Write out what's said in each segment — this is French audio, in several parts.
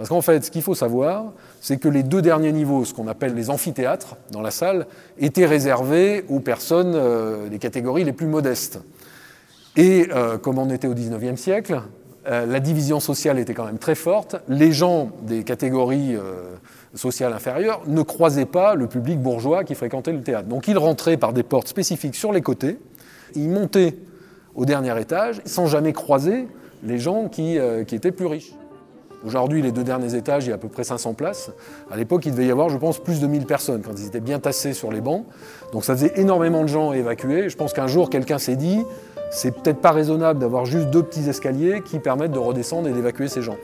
Parce qu'en fait, ce qu'il faut savoir, c'est que les deux derniers niveaux, ce qu'on appelle les amphithéâtres dans la salle, étaient réservés aux personnes euh, des catégories les plus modestes. Et euh, comme on était au XIXe siècle, euh, la division sociale était quand même très forte. Les gens des catégories sociales inférieures ne croisaient pas le public bourgeois qui fréquentait le théâtre. Donc ils rentraient par des portes spécifiques sur les côtés, ils montaient au dernier étage sans jamais croiser les gens qui, qui étaient plus riches. Aujourd'hui, les deux derniers étages, il y a à peu près 500 places. À l'époque, il devait y avoir, je pense, plus de 1000 personnes quand ils étaient bien tassés sur les bancs. Donc ça faisait énormément de gens à évacuer. Je pense qu'un jour, quelqu'un s'est dit, c'est peut-être pas raisonnable d'avoir juste deux petits escaliers qui permettent de redescendre et d'évacuer ces gens.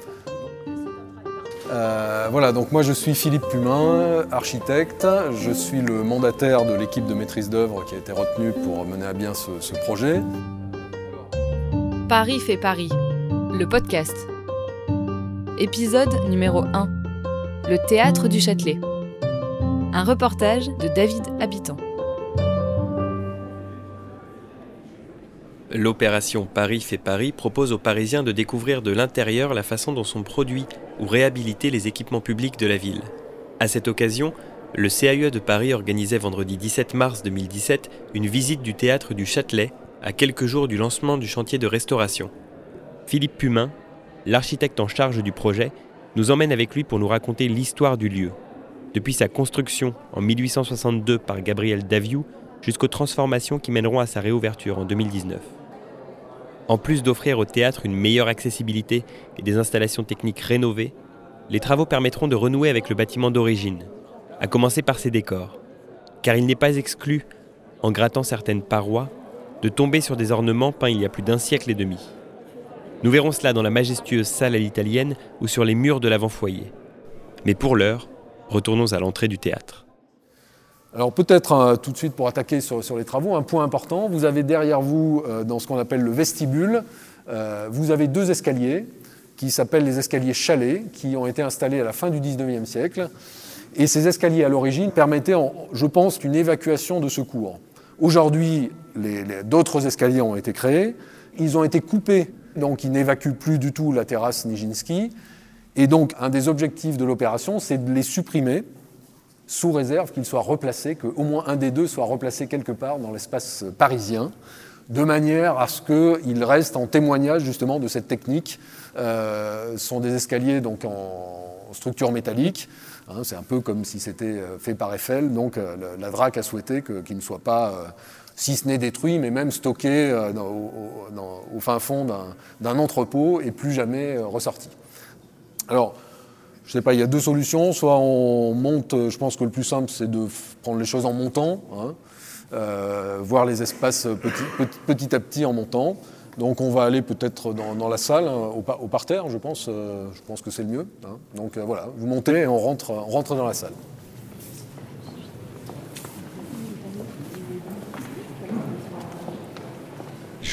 Euh, voilà, donc moi je suis Philippe Pumin, architecte. Je suis le mandataire de l'équipe de maîtrise d'œuvre qui a été retenue pour mener à bien ce projet. Paris fait Paris, le podcast. Épisode numéro 1. Le théâtre du Châtelet. Un reportage de David Habitant. L'opération Paris fait Paris propose aux Parisiens de découvrir de l'intérieur la façon dont sont produits ou réhabilités les équipements publics de la ville. À cette occasion, le CAUE de Paris organisait vendredi 17 mars 2017 une visite du théâtre du Châtelet à quelques jours du lancement du chantier de restauration. Philippe Pumin, l'architecte en charge du projet nous emmène avec lui pour nous raconter l'histoire du lieu, depuis sa construction en 1862 par Gabriel Daviou jusqu'aux transformations qui mèneront à sa réouverture en 2019. En plus d'offrir au théâtre une meilleure accessibilité et des installations techniques rénovées, les travaux permettront de renouer avec le bâtiment d'origine, à commencer par ses décors, car il n'est pas exclu, en grattant certaines parois, de tomber sur des ornements peints il y a plus d'un siècle et demi. Nous verrons cela dans la majestueuse salle à l'italienne ou sur les murs de l'avant-foyer. Mais pour l'heure, retournons à l'entrée du théâtre. Alors peut-être euh, tout de suite pour attaquer sur, les travaux, un point important, vous avez derrière vous, euh, dans ce qu'on appelle le vestibule, euh, vous avez deux escaliers qui s'appellent les escaliers chalets, qui ont été installés à la fin du 19e siècle. Et ces escaliers à l'origine permettaient, je pense, une évacuation de secours. Aujourd'hui, d'autres escaliers ont été créés, ils ont été coupés donc ils n'évacuent plus du tout la terrasse Nijinsky. Et donc un des objectifs de l'opération, c'est de les supprimer sous réserve qu'ils soient replacés, qu'au moins un des deux soit replacé quelque part dans l'espace parisien, de manière à ce qu'ils restent en témoignage justement de cette technique. Euh, ce sont des escaliers donc en structure métallique. Hein, c'est un peu comme si c'était euh, fait par Eiffel. Donc euh, la DRAC a souhaité qu'ils ne soient pas si ce n'est détruit, mais même stocké euh, au, fin fond d'un entrepôt et plus jamais euh, ressorti. Alors, je ne sais pas, il y a deux solutions. Soit on monte, euh, je pense que le plus simple, c'est de prendre les choses en montant, hein, voir les espaces petit, à petit en montant. Donc on va aller peut-être dans, la salle, hein, au, parterre, je pense, je pense que c'est le mieux. Hein. Donc voilà, vous montez et on rentre, on rentre dans la salle.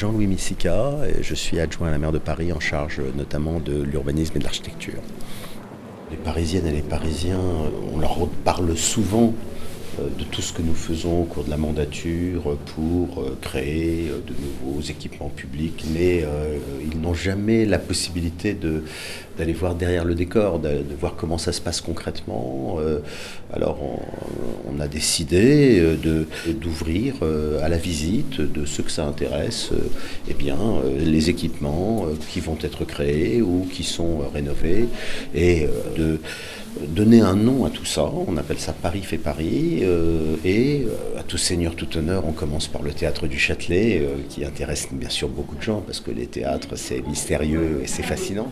Jean-Louis Missica, et je suis adjoint à la maire de Paris en charge notamment de l'urbanisme et de l'architecture. Les Parisiennes et les Parisiens, on leur parle souvent euh, de tout ce que nous faisons au cours de la mandature pour euh, créer euh, de nouveaux équipements publics, mais ils n'ont jamais la possibilité d'aller voir derrière le décor, de, voir comment ça se passe concrètement. alors on, a décidé d'ouvrir à la visite de ceux que ça intéresse eh bien, les équipements qui vont être créés ou qui sont rénovés et de donner un nom à tout ça. On appelle ça Paris fait Paris. Euh, et euh, à tout seigneur, tout honneur, on commence par le théâtre du Châtelet, euh, qui intéresse bien sûr beaucoup de gens, parce que les théâtres, c'est mystérieux et c'est fascinant.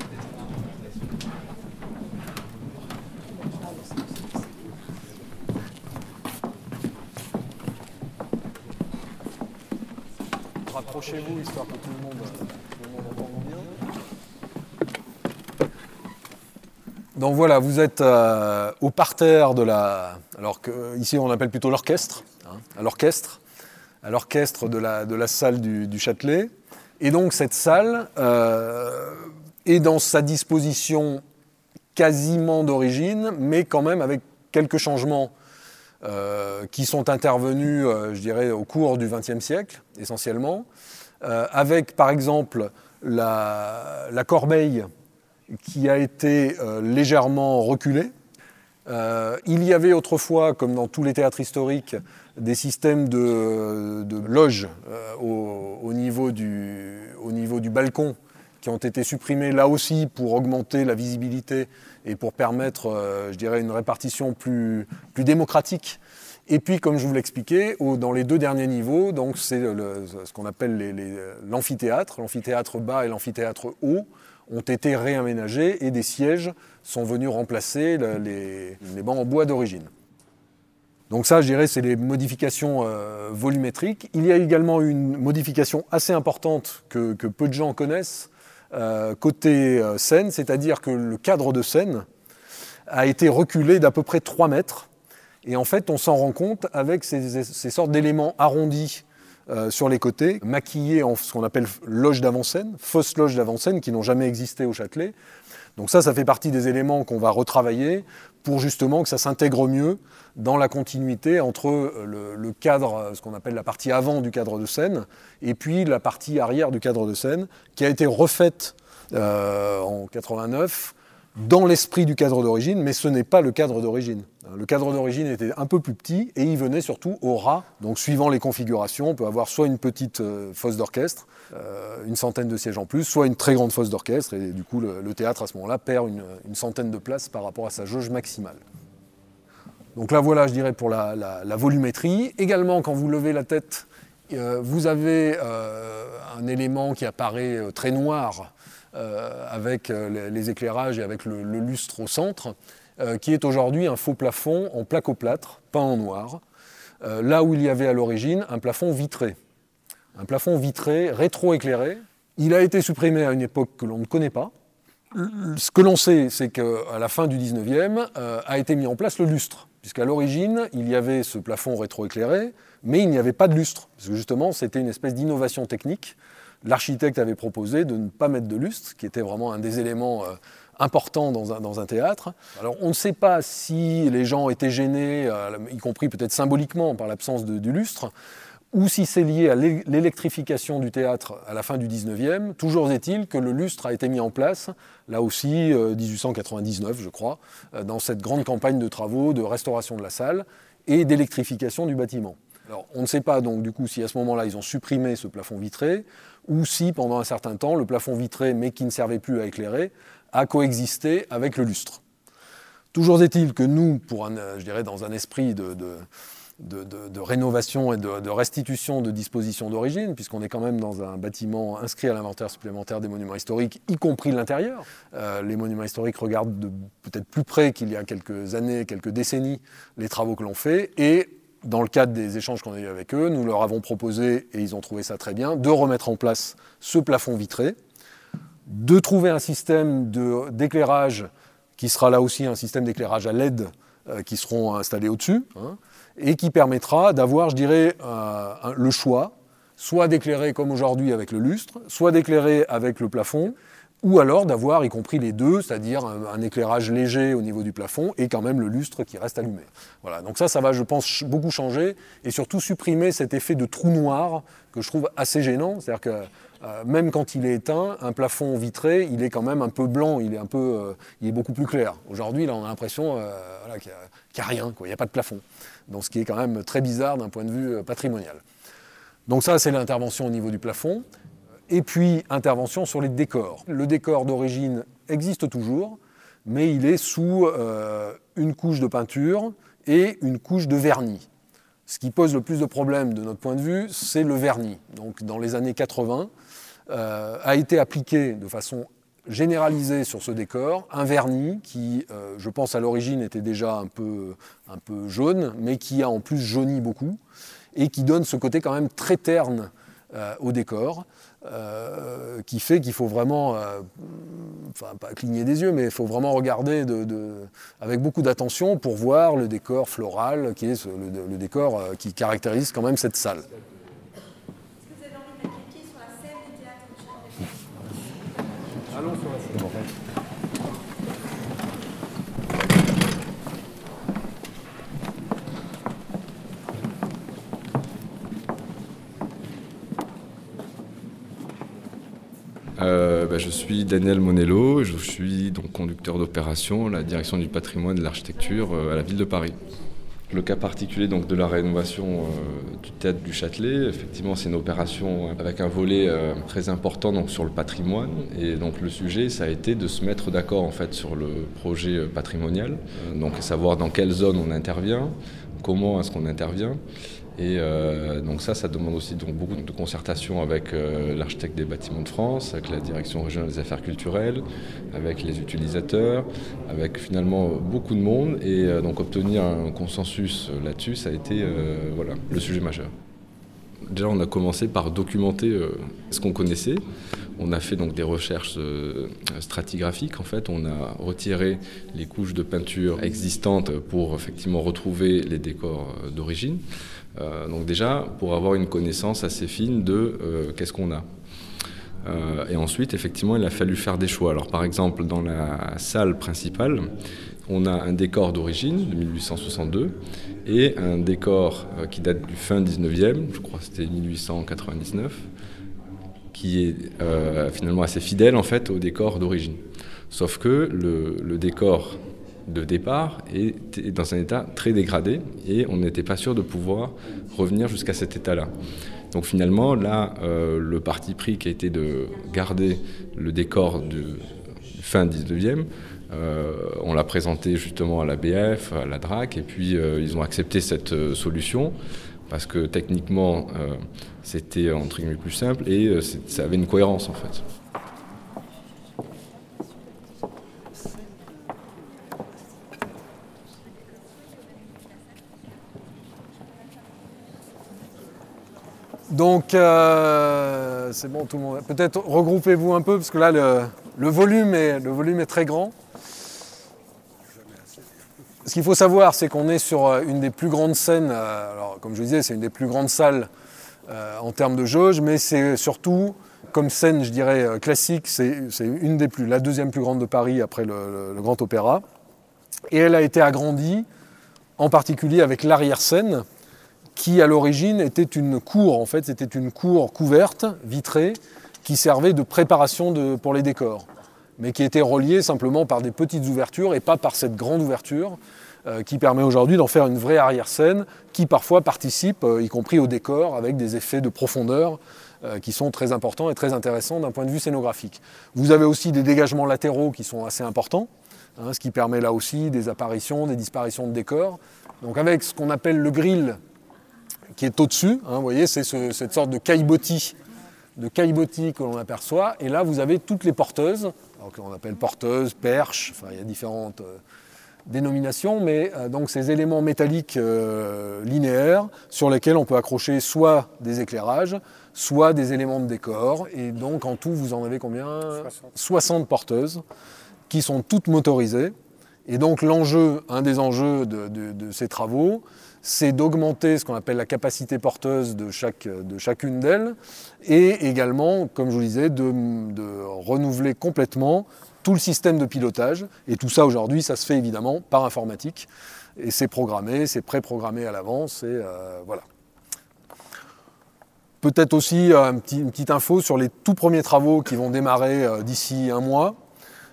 Rapprochez-vous, histoire que tout le monde, tout le monde entende bien. Donc voilà, vous êtes euh, au parterre de la. Alors que ici on appelle plutôt l'orchestre, hein, à l'orchestre, à l'orchestre de la, de la salle du, Châtelet. Et donc cette salle euh, est dans sa disposition quasiment d'origine, mais quand même avec quelques changements euh, qui sont intervenus, je dirais, au cours du XXe siècle, essentiellement, avec par exemple la corbeille qui a été légèrement reculé. il y avait autrefois, comme dans tous les théâtres historiques, des systèmes de, loges au, niveau du, au niveau du balcon qui ont été supprimés là aussi pour augmenter la visibilité et pour permettre, je dirais, une répartition plus, plus démocratique et puis, comme je vous l'expliquais, dans les deux derniers niveaux, c'est ce qu'on appelle l'amphithéâtre, l'amphithéâtre bas et l'amphithéâtre haut, ont été réaménagés et des sièges sont venus remplacer les, bancs en bois d'origine. Donc ça, je dirais, c'est les modifications euh, volumétriques. Il y a également une modification assez importante que, peu de gens connaissent euh, côté euh, scène, c'est-à-dire que le cadre de scène a été reculé d'à peu près 3 mètres et en fait, on s'en rend compte avec ces, sortes d'éléments arrondis euh, sur les côtés, maquillés en ce qu'on appelle loge d'avant-scène, fausses loges d'avant-scène qui n'ont jamais existé au Châtelet. Donc ça, ça fait partie des éléments qu'on va retravailler pour justement que ça s'intègre mieux dans la continuité entre le, cadre, ce qu'on appelle la partie avant du cadre de scène, et puis la partie arrière du cadre de scène, qui a été refaite euh, en 89 dans l'esprit du cadre d'origine, mais ce n'est pas le cadre d'origine. Le cadre d'origine était un peu plus petit et il venait surtout au ras. Donc suivant les configurations, on peut avoir soit une petite euh, fosse d'orchestre, euh, une centaine de sièges en plus, soit une très grande fosse d'orchestre, et du coup le, théâtre à ce moment-là perd une, centaine de places par rapport à sa jauge maximale. Donc là voilà, je dirais, pour la, volumétrie. Également, quand vous levez la tête, euh, vous avez un élément qui apparaît très noir avec euh, les éclairages et avec le, lustre au centre, euh, qui est aujourd'hui un faux plafond en placo-plâtre, peint en noir, là où il y avait à l'origine un plafond vitré. Un plafond vitré, rétro-éclairé. Il a été supprimé à une époque que l'on ne connaît pas. Ce que l'on sait, c'est qu'à la fin du 19e a été mis en place le lustre, puisqu'à l'origine, il y avait ce plafond rétro-éclairé, mais il n'y avait pas de lustre, parce que justement, c'était une espèce d'innovation technique l'architecte avait proposé de ne pas mettre de lustre, qui était vraiment un des éléments euh, importants dans un, théâtre. Alors on ne sait pas si les gens étaient gênés, euh, y compris peut-être symboliquement par l'absence du lustre, ou si c'est lié à l'électrification du théâtre à la fin du 19e. Toujours est-il que le lustre a été mis en place, là aussi 1899 euh, je crois, dans cette grande campagne de travaux de restauration de la salle et d'électrification du bâtiment. Alors on ne sait pas donc du coup si à ce moment-là ils ont supprimé ce plafond vitré, ou si pendant un certain temps, le plafond vitré, mais qui ne servait plus à éclairer, a coexisté avec le lustre. Toujours est-il que nous, pour je dirais dans un esprit de, rénovation et de, restitution de dispositions d'origine, puisqu'on est quand même dans un bâtiment inscrit à l'inventaire supplémentaire des monuments historiques, y compris l'intérieur. Euh, les monuments historiques regardent peut-être plus près qu'il y a quelques années, quelques décennies, les travaux que l'on fait, et dans le cadre des échanges qu'on a eu avec eux, nous leur avons proposé, et ils ont trouvé ça très bien, de remettre en place ce plafond vitré, de trouver un système d'éclairage qui sera là aussi un système d'éclairage à LED euh, qui seront installés au-dessus, hein, et qui permettra d'avoir, je dirais, le choix, soit d'éclairer comme aujourd'hui avec le lustre, soit d'éclairer avec le plafond, ou alors d'avoir y compris les deux, c'est-à-dire un, éclairage léger au niveau du plafond et quand même le lustre qui reste allumé. Voilà, donc ça, ça va, je pense, beaucoup changer et surtout supprimer cet effet de trou noir que je trouve assez gênant, c'est-à-dire que euh, même quand il est éteint, un plafond vitré, il est quand même un peu blanc, il est, un peu, euh, il est beaucoup plus clair. Aujourd'hui, là, on a l'impression euh, qu'il n'y a, rien, il n'y a pas de plafond. Donc ce qui est quand même très bizarre d'un point de vue patrimonial. Donc ça, c'est l'intervention au niveau du plafond. Et puis, intervention sur les décors. Le décor d'origine existe toujours, mais il est sous euh, une couche de peinture et une couche de vernis. Ce qui pose le plus de problèmes de notre point de vue, c'est le vernis. Donc, dans les années 80, euh, a été appliqué de façon généralisée sur ce décor un vernis qui, euh, je pense à l'origine, était déjà un peu, un peu jaune, mais qui a en plus jauni beaucoup et qui donne ce côté quand même très terne au décor. Euh, qui fait qu'il faut vraiment, euh, enfin pas cligner des yeux, mais il faut vraiment regarder avec beaucoup d'attention pour voir le décor floral, qui est le, décor euh, qui caractérise quand même cette salle. Je suis Daniel Monello, je suis donc conducteur d'opération la direction du patrimoine et de l'architecture à la ville de Paris. Le cas particulier donc, de la rénovation euh, du théâtre du Châtelet, effectivement, c'est une opération avec un volet euh, très important donc, sur le patrimoine. Et donc, le sujet, ça a été de se mettre d'accord en fait, sur le projet euh, patrimonial, donc savoir dans quelle zone on intervient, comment est-ce qu'on intervient, et euh, donc ça, ça demande aussi donc beaucoup de concertation avec euh, l'architecte des bâtiments de France, avec la direction régionale des affaires culturelles, avec les utilisateurs, avec finalement beaucoup de monde. Et euh, donc obtenir un consensus là-dessus, ça a été voilà, le sujet majeur. Déjà, on a commencé par documenter ce qu'on connaissait. On a fait donc des recherches stratigraphiques. En fait, on a retiré les couches de peinture existantes pour effectivement retrouver les décors d'origine. Euh, donc déjà, pour avoir une connaissance assez fine de euh, qu'est-ce qu'on a. Euh, et ensuite, effectivement, il a fallu faire des choix. Alors par exemple, dans la salle principale, on a un décor d'origine de 1862 et un décor qui date du fin 19e, je crois que c'était 1899, qui est finalement assez fidèle en fait au décor d'origine. Sauf que le, le décor de départ était dans un état très dégradé et on n'était pas sûr de pouvoir revenir jusqu'à cet état-là. Donc finalement, là, euh, le parti pris qui a été de garder le décor du fin 19e, euh, on l'a présenté justement à la BF, à la DRAC, et puis euh, ils ont accepté cette solution parce que techniquement, c'était entre guillemets plus simple et ça avait une cohérence en fait. Donc, euh, c'est bon, tout le monde. Peut-être regroupez-vous un peu, parce que là, le, volume, est, le très grand. Ce qu'il faut savoir, c'est qu'on est sur euh, une des plus grandes scènes. Euh, alors, comme je vous disais, c'est une des plus grandes salles en termes de jauge, mais c'est surtout, comme scène, je dirais, classique, c'est une des plus, la deuxième plus grande de Paris après le Grand Opéra. Et elle a été agrandie, en particulier avec l'arrière-scène, qui à l'origine était une cour, en fait, c'était une cour couverte, vitrée, qui servait de préparation pour les décors, mais qui était reliée simplement par des petites ouvertures et pas par cette grande ouverture euh, qui permet aujourd'hui d'en faire une vraie arrière-scène qui parfois participe, euh, y compris au décor, avec des effets de profondeur euh, qui sont très importants et très intéressants d'un point de vue scénographique. Vous avez aussi des dégagements latéraux qui sont assez importants, hein, ce qui permet là aussi des apparitions, des disparitions de décors. Donc avec ce qu'on appelle le grill qui est au-dessus. Hein, vous voyez, c'est cette sorte de caillebotis de que l'on aperçoit. Et là, vous avez toutes les porteuses, qu'on appelle porteuses, perches, enfin, il y a différentes euh, dénominations, mais euh, donc ces éléments métalliques euh, linéaires sur lesquels on peut accrocher soit des éclairages, soit des éléments de décor. Et donc en tout, vous en avez combien? 60, porteuses qui sont toutes motorisées. Et donc l'enjeu, un des enjeux de ces travaux, c'est d'augmenter ce qu'on appelle la capacité porteuse de, chaque, de chacune d'elles, et également, comme je vous disais, de, renouveler complètement tout le système de pilotage. Et tout ça aujourd'hui, ça se fait évidemment par informatique. Et c'est programmé, c'est préprogrammé à l'avance, et euh, voilà. Peut-être aussi euh, une petite info sur les tout premiers travaux qui vont démarrer euh, d'ici un mois.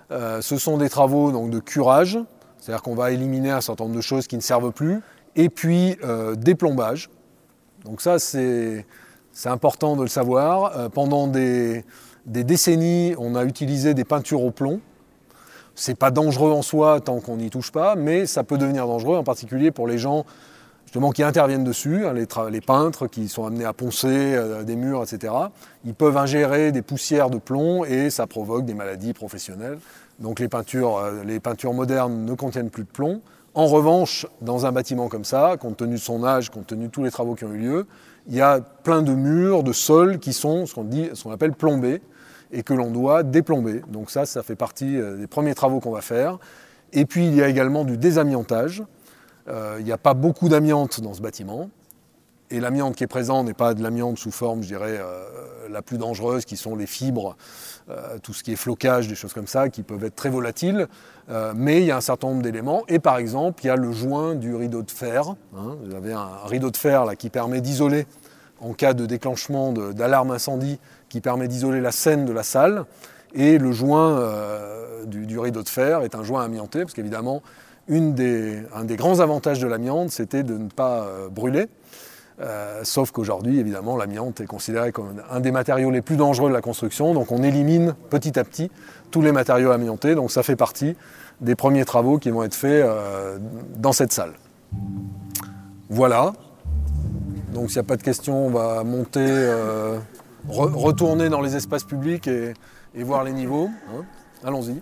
ce sont des travaux donc, de curage, c'est-à-dire qu'on va éliminer un certain nombre de choses qui ne servent plus, et puis euh, des plombages. Donc ça, c'est important de le savoir. Euh, pendant des, décennies, on a utilisé des peintures au plomb. C'est pas dangereux en soi tant qu'on n'y touche pas, mais ça peut devenir dangereux, en particulier pour les gens justement qui interviennent dessus, hein, les, peintres qui sont amenés à poncer euh, des murs, etc. Ils peuvent ingérer des poussières de plomb et ça provoque des maladies professionnelles. Donc les peintures, les peintures modernes ne contiennent plus de plomb. En revanche, dans un bâtiment comme ça, compte tenu de son âge, compte tenu de tous les travaux qui ont eu lieu, il y a plein de murs, de sols qui sont ce qu'on appelle plombés et que l'on doit déplomber. Donc ça, ça fait partie euh, des premiers travaux qu'on va faire. Et puis il y a également du désamiantage. Euh, il n'y a pas beaucoup d'amiante dans ce bâtiment. Et l'amiante qui est présente n'est pas de l'amiante sous forme, je dirais, euh, la plus dangereuse, qui sont les fibres, euh, tout ce qui est flocage, des choses comme ça, qui peuvent être très volatiles. Euh, mais il y a un certain nombre d'éléments. Et par exemple, il y a le joint du rideau de fer. Hein. vous avez un, rideau de fer là, qui permet d'isoler, en cas de déclenchement d'alarme incendie, qui permet d'isoler la scène de la salle. Et le joint du, du, rideau de fer est un joint amianté, parce qu'évidemment, un des grands avantages de l'amiante, c'était de ne pas brûler. Euh, sauf qu'aujourd'hui, évidemment, l'amiante est considéré comme un des matériaux les plus dangereux de la construction. Donc on élimine petit à petit tous les matériaux amiantés. Donc ça fait partie des premiers travaux qui vont être faits euh, dans cette salle. Voilà. Donc s'il n'y a pas de questions, on va monter, euh, retourner dans les espaces publics et, voir les niveaux. Hein. Allons-y.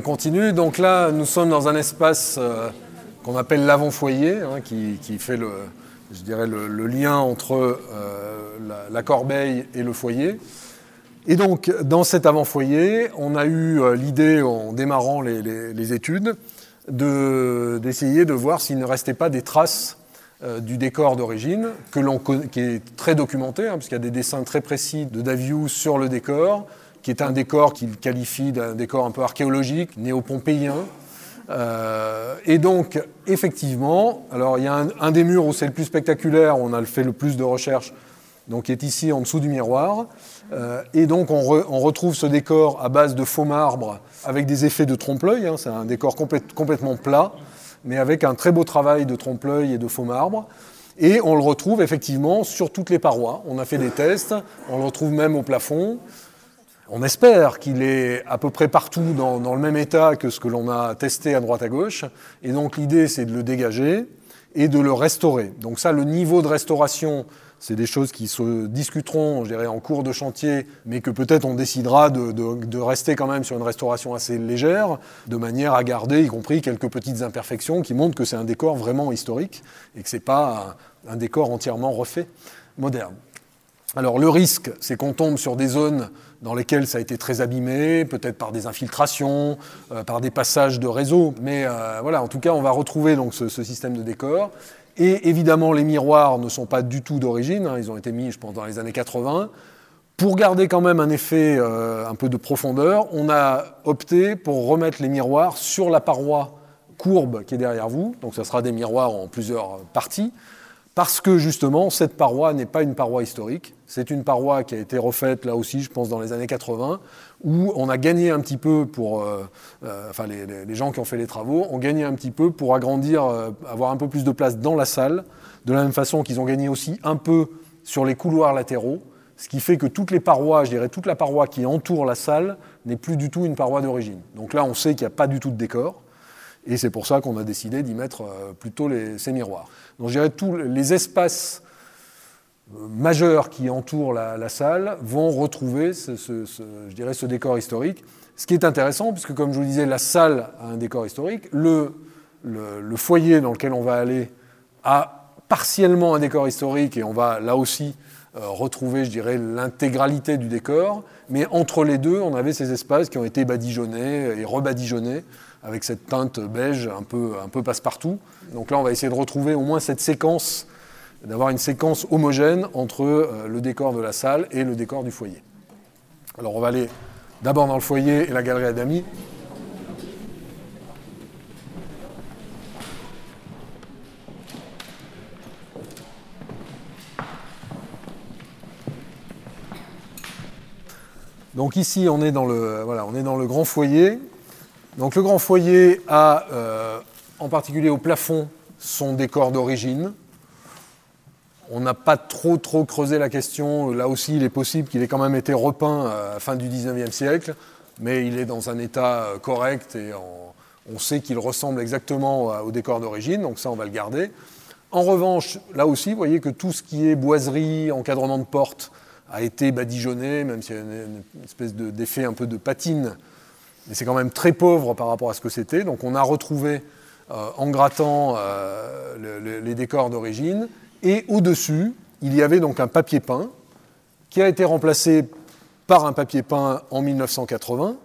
On continue. Donc là, nous sommes dans un espace euh, qu'on appelle l'avant-foyer, hein, qui, fait le, je dirais le, lien entre euh, la, corbeille et le foyer. Et donc, dans cet avant-foyer, on a eu euh, l'idée, en démarrant les, études, d'essayer de, voir s'il ne restait pas des traces du décor d'origine, qui est très documenté, hein, puisqu'il y a des dessins très précis de Daviou sur le décor, qui est un décor qu'il qualifie d'un décor un peu archéologique, néo-pompéien. Euh, et donc, effectivement, alors il y a un, des murs où c'est le plus spectaculaire, où on a fait le plus de recherches, donc qui est ici en dessous du miroir. Euh, et donc, on, retrouve ce décor à base de faux marbre avec des effets de trompe-l'œil. Hein. c'est un décor complètement plat, mais avec un très beau travail de trompe-l'œil et de faux marbre. Et on le retrouve effectivement sur toutes les parois. On a fait des tests, on le retrouve même au plafond. On espère qu'il est à peu près partout dans, le même état que ce que l'on a testé à droite à gauche. Et donc l'idée, c'est de le dégager et de le restaurer. Donc ça, le niveau de restauration, c'est des choses qui se discuteront, je en cours de chantier, mais que peut-être on décidera de, rester quand même sur une restauration assez légère, de manière à garder, y compris quelques petites imperfections qui montrent que c'est un décor vraiment historique et que ce n'est pas un décor entièrement refait, moderne. Alors le risque, c'est qu'on tombe sur des zones dans lesquelles ça a été très abîmé, peut-être par des infiltrations, euh, par des passages de réseau. Mais euh, voilà, en tout cas, on va retrouver donc ce, système de décor. Et évidemment, les miroirs ne sont pas du tout d'origine. Hein. ils ont été mis, je pense, dans les années 80. Pour garder quand même un effet euh, un peu de profondeur, on a opté pour remettre les miroirs sur la paroi courbe qui est derrière vous. Donc ça sera des miroirs en plusieurs parties parce que justement, cette paroi n'est pas une paroi historique, c'est une paroi qui a été refaite là aussi, je pense, dans les années 80, où on a gagné un petit peu pour, euh, euh, enfin les, gens qui ont fait les travaux ont gagné un petit peu pour agrandir, euh, avoir un peu plus de place dans la salle, de la même façon qu'ils ont gagné aussi un peu sur les couloirs latéraux, ce qui fait que toutes les parois, je dirais toute la paroi qui entoure la salle, n'est plus du tout une paroi d'origine. Donc là, on sait qu'il n'y a pas du tout de décor. Et c'est pour ça qu'on a décidé d'y mettre euh, plutôt ces miroirs. Donc je dirais tous les espaces euh, majeurs qui entourent la, salle vont retrouver ce, je dirais, ce décor historique. Ce qui est intéressant, puisque comme je vous disais, la salle a un décor historique, le, le, foyer dans lequel on va aller a partiellement un décor historique, et on va là aussi euh, retrouver, je dirais, l'intégralité du décor, mais entre les deux, on avait ces espaces qui ont été badigeonnés et rebadigeonnés avec cette teinte beige un peu, passe-partout. Donc là, on va essayer de retrouver au moins cette séquence, d'avoir une séquence homogène entre euh, le décor de la salle et le décor du foyer. Alors on va aller d'abord dans le foyer et la galerie d'amis. Donc ici, on est dans le, voilà, on est dans le grand foyer. Donc le grand foyer a, euh, en particulier au plafond, son décor d'origine. On n'a pas trop trop creusé la question. Là aussi, il est possible qu'il ait quand même été repeint à la fin du 19e siècle, mais il est dans un état euh, correct et on sait qu'il ressemble exactement au décor d'origine, donc ça on va le garder. En revanche, là aussi, vous voyez que tout ce qui est boiserie, encadrement de porte, a été badigeonné, même s'il y a une, espèce d'effet un peu de patine mais c'est quand même très pauvre par rapport à ce que c'était. Donc on a retrouvé, euh, en grattant euh, les décors d'origine, Et au-dessus, il y avait donc un papier peint qui a été remplacé par un papier peint en 1980.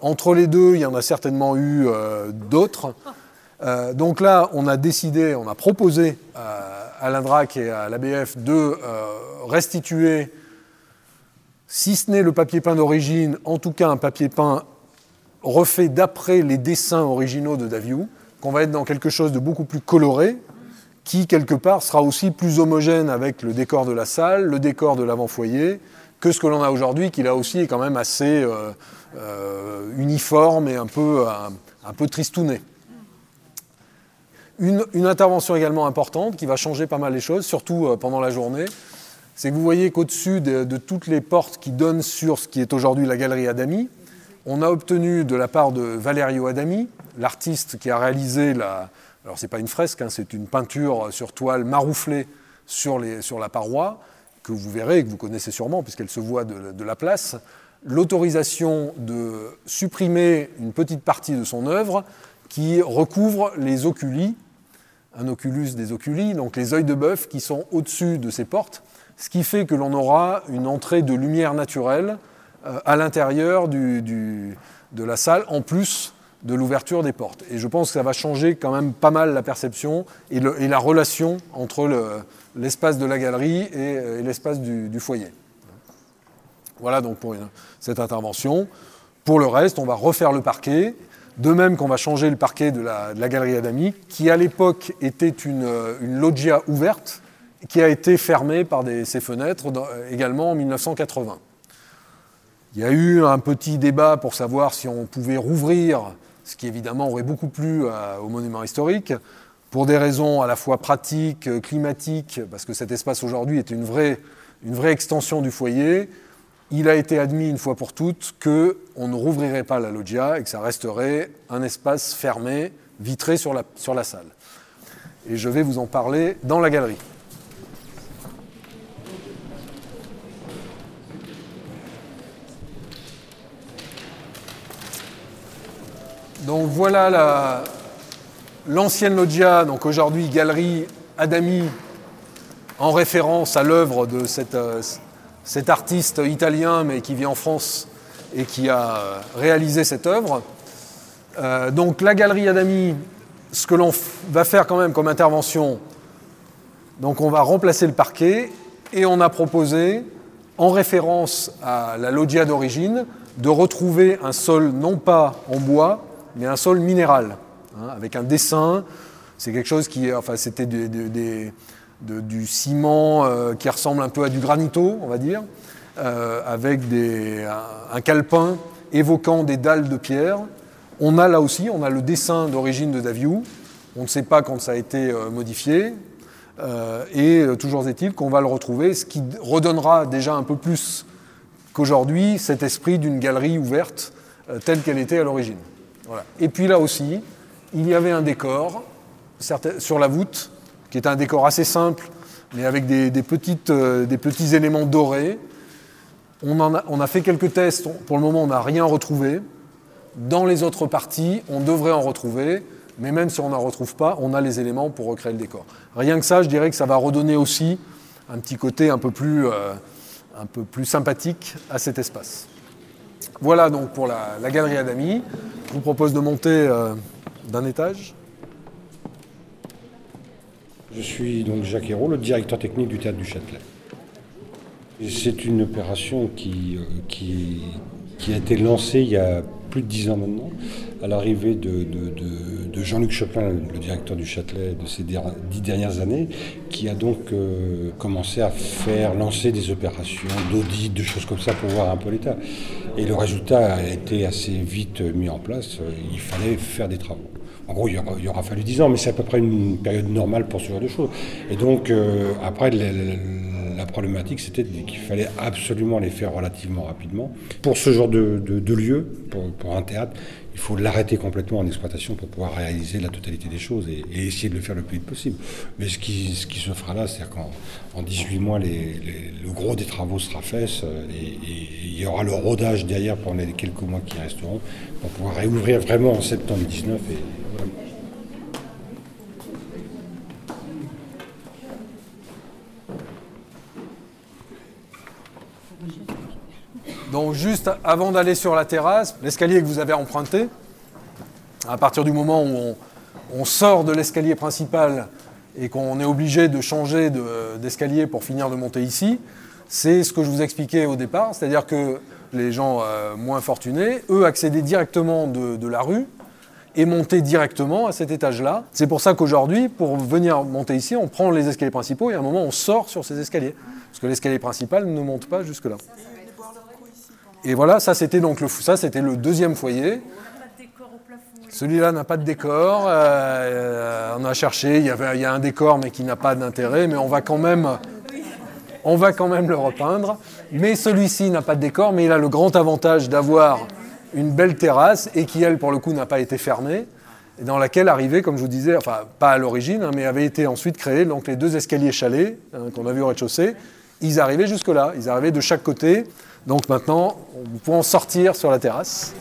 Entre les deux, il y en a certainement eu euh, d'autres. Donc là, on a décidé, on a proposé à l'INDRAC et à l'ABF de restituer, si ce n'est le papier peint d'origine, en tout cas un papier peint refait d'après les dessins originaux de Daviou, qu'on va être dans quelque chose de beaucoup plus coloré, qui quelque part sera aussi plus homogène avec le décor de la salle, le décor de l'avant-foyer, que ce que l'on a aujourd'hui, qui là aussi est quand même assez euh, euh, uniforme et un peu, un, peu tristouné. Une, intervention également importante qui va changer pas mal les choses, surtout euh, pendant la journée, c'est que vous voyez qu'au-dessus de, de, toutes les portes qui donnent sur ce qui est aujourd'hui la galerie Adami, on a obtenu de la part de Valerio Adami, l'artiste qui a réalisé la, alors ce n'est pas une fresque, hein, c'est une peinture sur toile marouflée sur, la paroi, que vous verrez et que vous connaissez sûrement puisqu'elle se voit de, la place, l'autorisation de supprimer une petite partie de son œuvre qui recouvre les oculi, un oculus des oculi, donc les œils de bœuf qui sont au-dessus de ces portes, ce qui fait que l'on aura une entrée de lumière naturelle à l'intérieur de la salle, en plus de l'ouverture des portes. Et je pense que ça va changer quand même pas mal la perception et, la relation entre l'espace de la galerie et, l'espace du, foyer. Voilà donc pour cette intervention. Pour le reste, on va refaire le parquet, de même qu'on va changer le parquet de la, galerie Adami, qui à l'époque était une, loggia ouverte, qui a été fermée par ses fenêtres également en 1980. Il y a eu un petit débat pour savoir si on pouvait rouvrir ce qui évidemment aurait beaucoup plu au monument historique, pour des raisons à la fois pratiques, euh, climatiques, parce que cet espace aujourd'hui est une vraie, extension du foyer. Il a été admis une fois pour toutes qu'on ne rouvrirait pas la loggia et que ça resterait un espace fermé, vitré sur la salle. Et je vais vous en parler dans la galerie. Donc voilà l'ancienne loggia, donc aujourd'hui galerie Adami, en référence à l'œuvre de euh, cet artiste italien, mais qui vit en France et qui a euh, réalisé cette œuvre. Euh, donc la galerie Adami, ce que l'on va faire quand même comme intervention, donc on va remplacer le parquet et on a proposé, en référence à la loggia d'origine, de retrouver un sol non pas en bois, mais un sol minéral, hein, avec un dessin. C'est quelque chose qui, enfin, c'était du ciment euh, qui ressemble un peu à du granito, on va dire, euh, avec un, calepin évoquant des dalles de pierre. On a là aussi, on a le dessin d'origine de Daviou. On ne sait pas quand ça a été euh, modifié. et toujours est-il qu'on va le retrouver, ce qui redonnera déjà un peu plus qu'aujourd'hui cet esprit d'une galerie ouverte telle qu'elle était à l'origine. Et puis là aussi, il y avait un décor sur la voûte, qui est un décor assez simple, mais avec des, euh, petits éléments dorés. On, a, fait quelques tests, pour le moment on n'a rien retrouvé. Dans les autres parties, on devrait en retrouver, mais même si on n'en retrouve pas, on a les éléments pour recréer le décor. Rien que ça, je dirais que ça va redonner aussi un petit côté un peu plus, euh, un peu plus sympathique à cet espace. Voilà donc pour la, galerie Adami. Je vous propose de monter euh, d'un étage. Je suis donc Jacques Hérault, le directeur technique du théâtre du Châtelet. C'est une opération euh, qui, a été lancée il y a plus de dix ans maintenant, à l'arrivée de, Jean-Luc Choplin, le directeur du Châtelet de ces dix dernières années, qui a donc euh, commencé à faire lancer des opérations d'audit, de choses comme ça pour voir un peu l'état. Et le résultat a été assez vite mis en place. Il fallait faire des travaux. En gros, il aura, fallu dix ans, mais c'est à peu près une période normale pour ce genre de choses. Et donc, euh, après, la problématique, c'était qu'il fallait absolument les faire relativement rapidement. Pour ce genre de, lieu, pour, un théâtre, il faut l'arrêter complètement en exploitation pour pouvoir réaliser la totalité des choses et, essayer de le faire le plus vite possible. Mais ce qui, ce qui se fera là, c'est qu'en 18 mois, le gros des travaux sera fait et, il y aura le rodage derrière pour les quelques mois qui resteront pour pouvoir réouvrir vraiment en septembre 19. Et, Donc juste avant d'aller sur la terrasse, l'escalier que vous avez emprunté, à partir du moment où on, sort de l'escalier principal et qu'on est obligé de changer de- d'escalier pour finir de monter ici, c'est ce que je vous expliquais au départ, c'est-à-dire que les gens euh, moins fortunés, eux, accédaient directement de, de la rue et montaient directement à cet étage-là. C'est pour ça qu'aujourd'hui, pour venir monter ici, on prend les escaliers principaux et à un moment, on sort sur ces escaliers. Parce que l'escalier principal ne monte pas jusque-là. Et voilà, ça c'était donc le, ça, c'était le deuxième foyer. Celui-là n'a pas de décor. euh, euh, on a cherché, il y, avait, a un décor mais qui n'a pas d'intérêt, mais on va quand même, on va quand même le repeindre. Mais celui-ci n'a pas de décor, mais il a le grand avantage d'avoir une belle terrasse et qui, elle, pour le coup, n'a pas été fermée, et dans laquelle arrivaient, comme je vous disais, enfin pas à l'origine, hein, mais avaient été ensuite créés donc les deux escaliers chalets hein, qu'on a vus au rez-de-chaussée. Ils arrivaient jusque-là, ils arrivaient de chaque côté. Donc maintenant, vous pouvez en sortir sur la terrasse.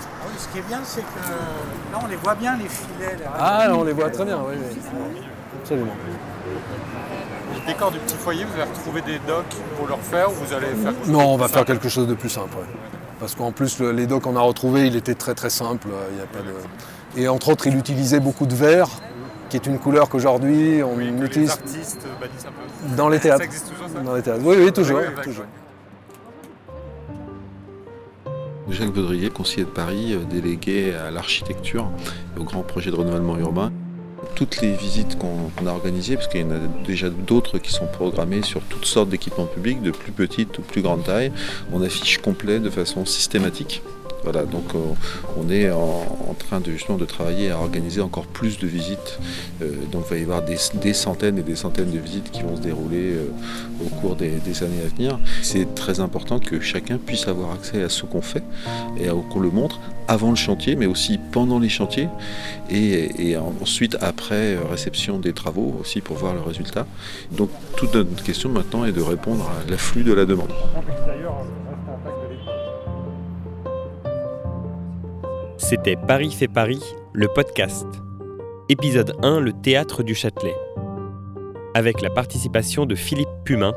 Ah oui, ce qui est bien, c'est que là, on les voit bien, les filets. Les Ah, racines. on les voit très bien, oui, oui. Absolument. Le décor du petit foyer, vous allez retrouver des docks pour le refaire ou vous allez faire quelque chose Non, on va faire quelque chose de plus simple. ouais. Parce qu'en plus, le- les docks qu'on a retrouvés, il était très très simple. euh, il y a pas de... Et entre autres, il utilisait beaucoup de vert, qui est une couleur qu'aujourd'hui on Oui, que les utilise artistes bannissent un peu. dans les théâtres. Ça existe toujours ça Dans les théâtres. Oui, oui, toujours. Toujours. Jacques Baudrier, conseiller de Paris, euh, délégué à l'architecture et au grand projet de renouvellement urbain. Toutes les visites qu'on a organisées, parce qu'il y en a déjà d'autres qui sont programmées sur toutes sortes d'équipements publics, de plus petite ou plus grande taille, on affiche complet de façon systématique. Voilà, donc euh, on est en, train de justement de travailler à organiser encore plus de visites. Euh, donc il va y avoir des, centaines et des centaines de visites qui vont se dérouler euh, au cours des, années à venir. C'est très important que chacun puisse avoir accès à ce qu'on fait et qu'on le montre avant le chantier, mais aussi pendant les chantiers et, ensuite après réception des travaux aussi pour voir le résultat. Donc toute notre question maintenant est de répondre à l'afflux de la demande. C'était Paris fait Paris, le podcast. Épisode 1, le théâtre du Châtelet. Avec la participation de Philippe Pumin,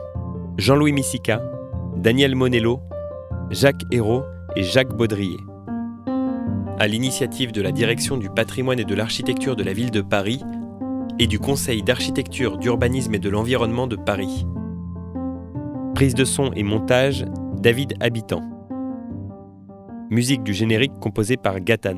Jean-Louis Missica, Daniel Monello, Jacques Hérault et Jacques Baudrier. À l'initiative de la Direction du patrimoine et de l'architecture de la ville de Paris et du Conseil d'architecture, d'urbanisme et de l'environnement de Paris. Prise de son et montage, David Habitant. Musique du générique composée par Gatan.